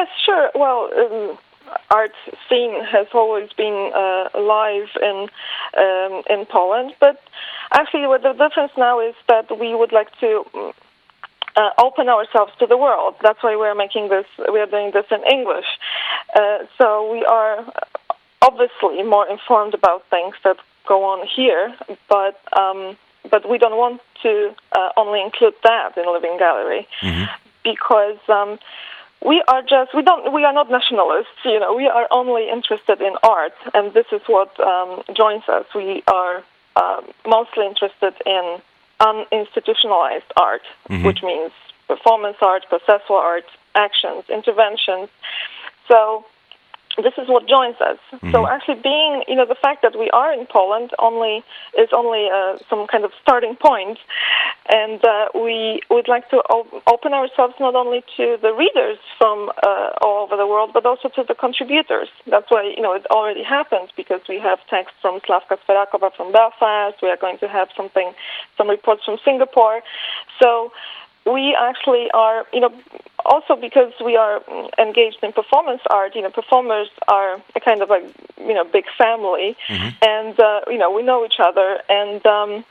Yes, sure. Well, um, art scene has always been uh, alive in um, in Poland, but actually, what the difference now is that we would like to. Uh, open ourselves to the world. That's why we're making this. We are doing this in English. Uh, so we are obviously more informed about things that go on here, but um, but we don't want to uh, only include that in Living Gallery Mhm. because um, we are just we don't we are not nationalists. You know, we are only interested in art, and this is what um, joins us. We are um, mostly interested in uninstitutionalized art, Mhm. which means performance art, processual art, actions, interventions. So this is what joins us. So Mhm. actually, being you know the fact that we are in Poland only is only uh, some kind of starting point, and uh, we would like to o- open ourselves not only to the readers from uh, all over the world, but also to the contributors. That's why you know it already happened because we have texts from Slavka Sverakova from Belfast. We are going to have something, some reports from Singapore. So we actually are, you know, also because we are engaged in performance art, you know, performers are a kind of a, you know, big family, and uh, you know, we know each other, and um,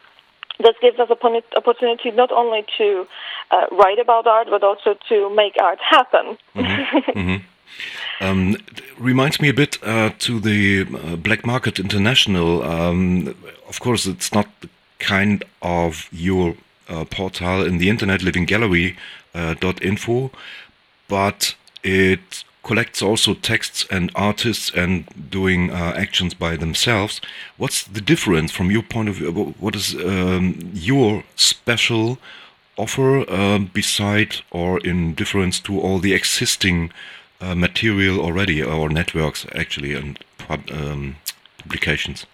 this gives us an opportunity not only to uh, write about art, but also to make art happen. Mhm. Um, it reminds me a bit uh, to the uh, Black Market International. Um, of course, it's not the kind of your uh, portal in the internet, Living Gallery uh, info, but it collects also texts and artists and doing uh, actions by themselves. What's the difference from your point of view? What is um, your special offer uh, beside or in difference to all the existing uh, material already or networks actually and um, publications?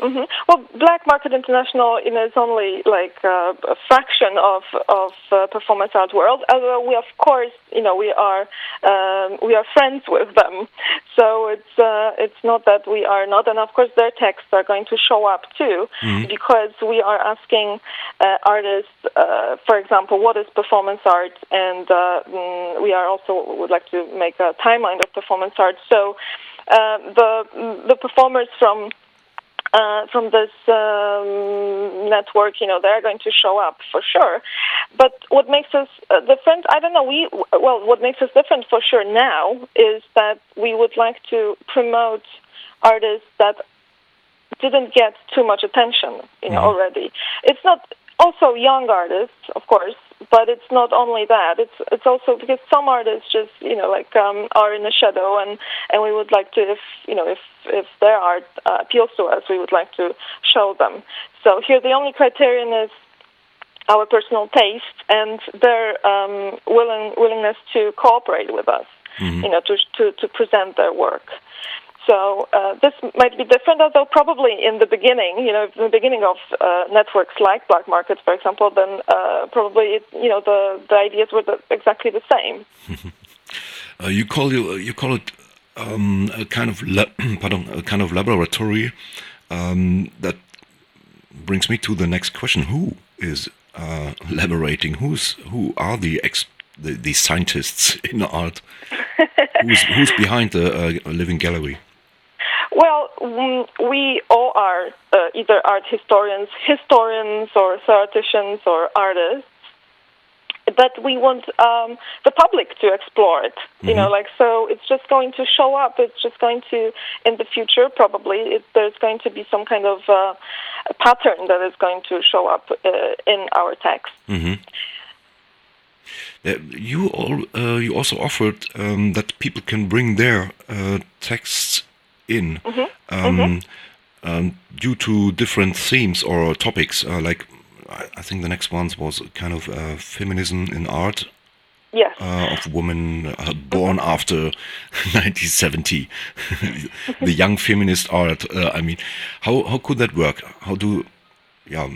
Hmm Well, Black Market International you know, is only like uh, a fraction of of uh, performance art world. Although we, of course, you know, we are um, we are friends with them. So it's uh, it's not that we are not, and of course, their texts are going to show up too, because we are asking uh, artists, uh, for example, what is performance art, and uh, mm, we are also would like to make a timeline of performance art. So the the performers from uh, from this um, network, you know, they're going to show up for sure. But what makes us uh, different, I don't know. We well, what makes us different for sure now is that we would like to promote artists that didn't get too much attention, you know, Mhm. already. It's not also young artists, of course, but it's not only that. It's it's also because some artists just you know like um, are in the shadow, and and we would like to if you know if if their art uh, appeals to us, we would like to show them. So here the only criterion is our personal taste and their um, willing willingness to cooperate with us, Mhm. you know, to to to present their work. So uh, this might be different, although probably in the beginning, you know, in the beginning of uh, networks like Black markets, for example, then uh, probably it, you know the the ideas were the, exactly the same. Uh, you call you you call it um, a kind of la- pardon a kind of laboratory. Um, that brings me to the next question: Who is uh, elaborating? Who's who are the ex the, the scientists in art? who's who's behind the uh, living gallery? We all are uh, either art historians, historians, or theoreticians, or artists. But we want um, the public to explore it. You know, like so, it's just going to show up. It's just going to, in the future, probably, it, there's going to be some kind of uh, a pattern that is going to show up uh, in our text. hmm Uh, you all, uh, you also offered um, that people can bring their uh, texts in um, Um, due to different themes or topics. Uh, like I, I think the next one was kind of uh, feminism in art Yes. uh, of women uh, born after 1970. the young feminist art. Uh, I mean, how how could that work? How do yeah,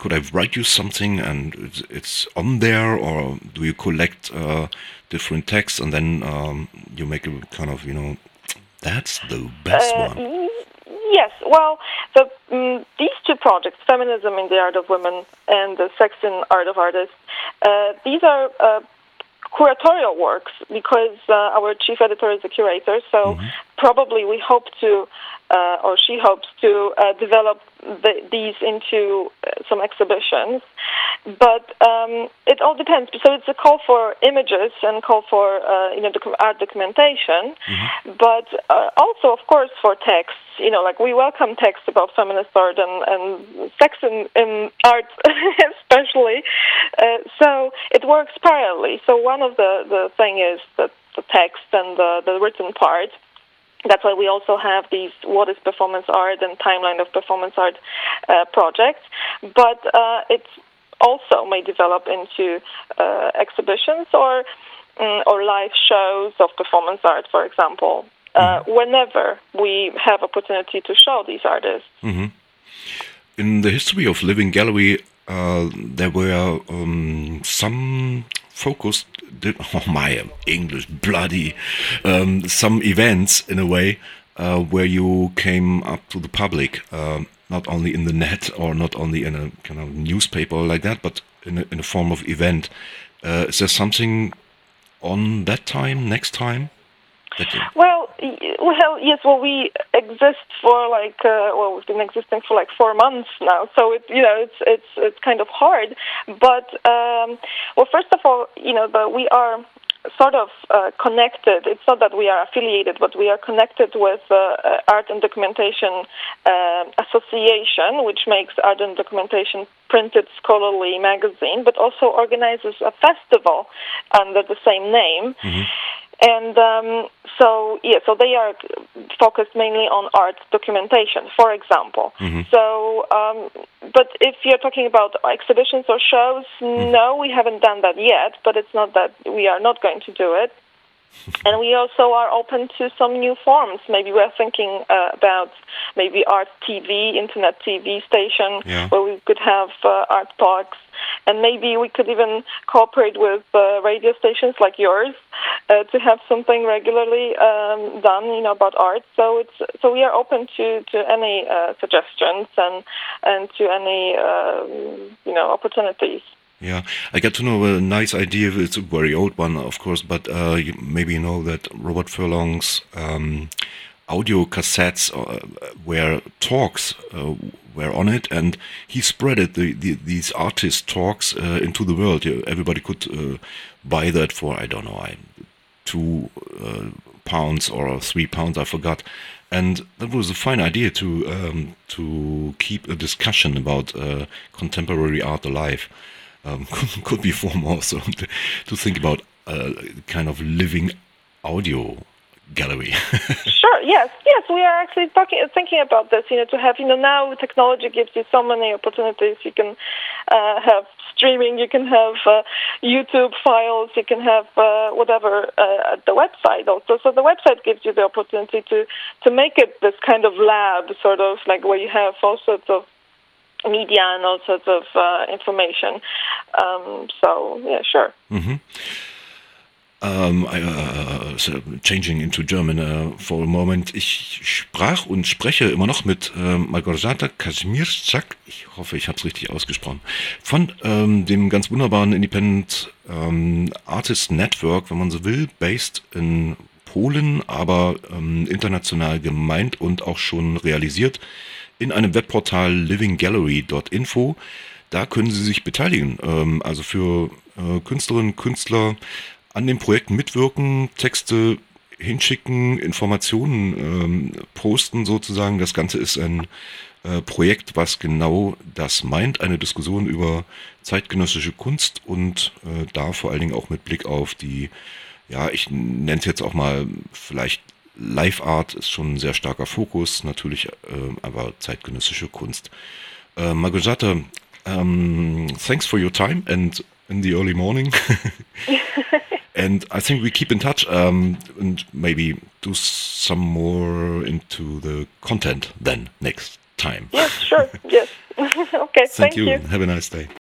could I write you something and it's, it's on there, or do you collect uh, different texts and then um, you make a kind of you know that's the best Uh, one? Yes, well, the, mm these two projects, Feminism in the Art of Women and the Sex in Art of Artists, uh, these are uh, curatorial works because uh, our chief editor is a curator. So mm-hmm. Probably we hope to, uh, or she hopes to uh, develop the, these into uh, some exhibitions. But um, it all depends. So it's a call for images and call for uh, you know docu- art documentation, mm-hmm. but uh, also of course for text. You know, like we welcome text about feminist art and, and sex in, in art, especially. Uh, so it works parallelly. So one of the the thing is that the text and the, the written part that's why we also have these what is performance art and timeline of performance art uh, projects. But uh, it also may develop into uh, exhibitions or um, or live shows of performance art, for example. Uh, mm-hmm. Whenever we have opportunity to show these artists. Mm-hmm. In the history of Living Gallery, uh, there were um, some focused oh my English bloody um, some events in a way uh, where you came up to the public uh, not only in the net or not only in a kind of newspaper like that but in a, in a form of event. Uh, is there something on that time next time? Well well yes well we exist for like uh, well we've been existing for like four months now so it you know it's it's it's kind of hard but um well first of all you know but we are sort of uh, connected. It's not that we are affiliated, but we are connected with uh, uh Art and Documentation uh, Association, which makes Art and Documentation printed scholarly magazine, but also organizes a festival under the same name. Mm-hmm. And um, so, yeah, so they are focused mainly on art documentation, for example. Mm-hmm. So, um, but if you're talking about exhibitions or shows, mm-hmm. no, we haven't done that yet, but it's not that we are not going to do it. and we also are open to some new forms. Maybe we're thinking uh, about maybe art TV, internet TV station, yeah. where we could have uh, art talks and maybe we could even cooperate with uh, radio stations like yours uh, to have something regularly um, done, you know, about art. So it's so we are open to to any uh, suggestions and and to any um, you know opportunities. Yeah, I get to know a nice idea. It's a very old one, of course, but uh, you, maybe you know that Robert Furlong's um, audio cassettes uh, where talks uh, were on it, and he spreaded the, the, these artist talks uh, into the world. Everybody could uh, buy that for I don't know, I, two uh, pounds or three pounds, I forgot. And that was a fine idea to um, to keep a discussion about uh, contemporary art alive. Um, could, be form also to, to think about a kind of living audio gallery. sure. Yes. Yes. We are actually talking, thinking about this. You know, to have you know now technology gives you so many opportunities. You can uh, have streaming. You can have uh, YouTube files. You can have uh, whatever uh, at the website also. So the website gives you the opportunity to to make it this kind of lab, sort of like where you have all sorts of media and all sorts of uh, information. Um, so yeah, sure. Mm-hmm. Um, uh, changing into German uh, for a moment. Ich sprach und spreche immer noch mit äh, Margorzata Kazimierczak, ich hoffe, ich habe es richtig ausgesprochen, von ähm, dem ganz wunderbaren Independent ähm, Artist Network, wenn man so will, based in Polen, aber ähm, international gemeint und auch schon realisiert in einem Webportal livinggallery.info. Da können Sie sich beteiligen. Ähm, also für äh, Künstlerinnen, Künstler, an den Projekten mitwirken, Texte hinschicken, Informationen ähm, posten sozusagen. Das Ganze ist ein äh, Projekt, was genau das meint, eine Diskussion über zeitgenössische Kunst und äh, da vor allen Dingen auch mit Blick auf die, ja, ich nenne es jetzt auch mal vielleicht Live Art ist schon ein sehr starker Fokus, natürlich äh, aber zeitgenössische Kunst. Äh, Margosata, um, ähm, thanks for your time and in the early morning. and I think we keep in touch um, and maybe do some more into the content then next time. Yes, sure. yes. okay. Thank, thank you. you. Have a nice day.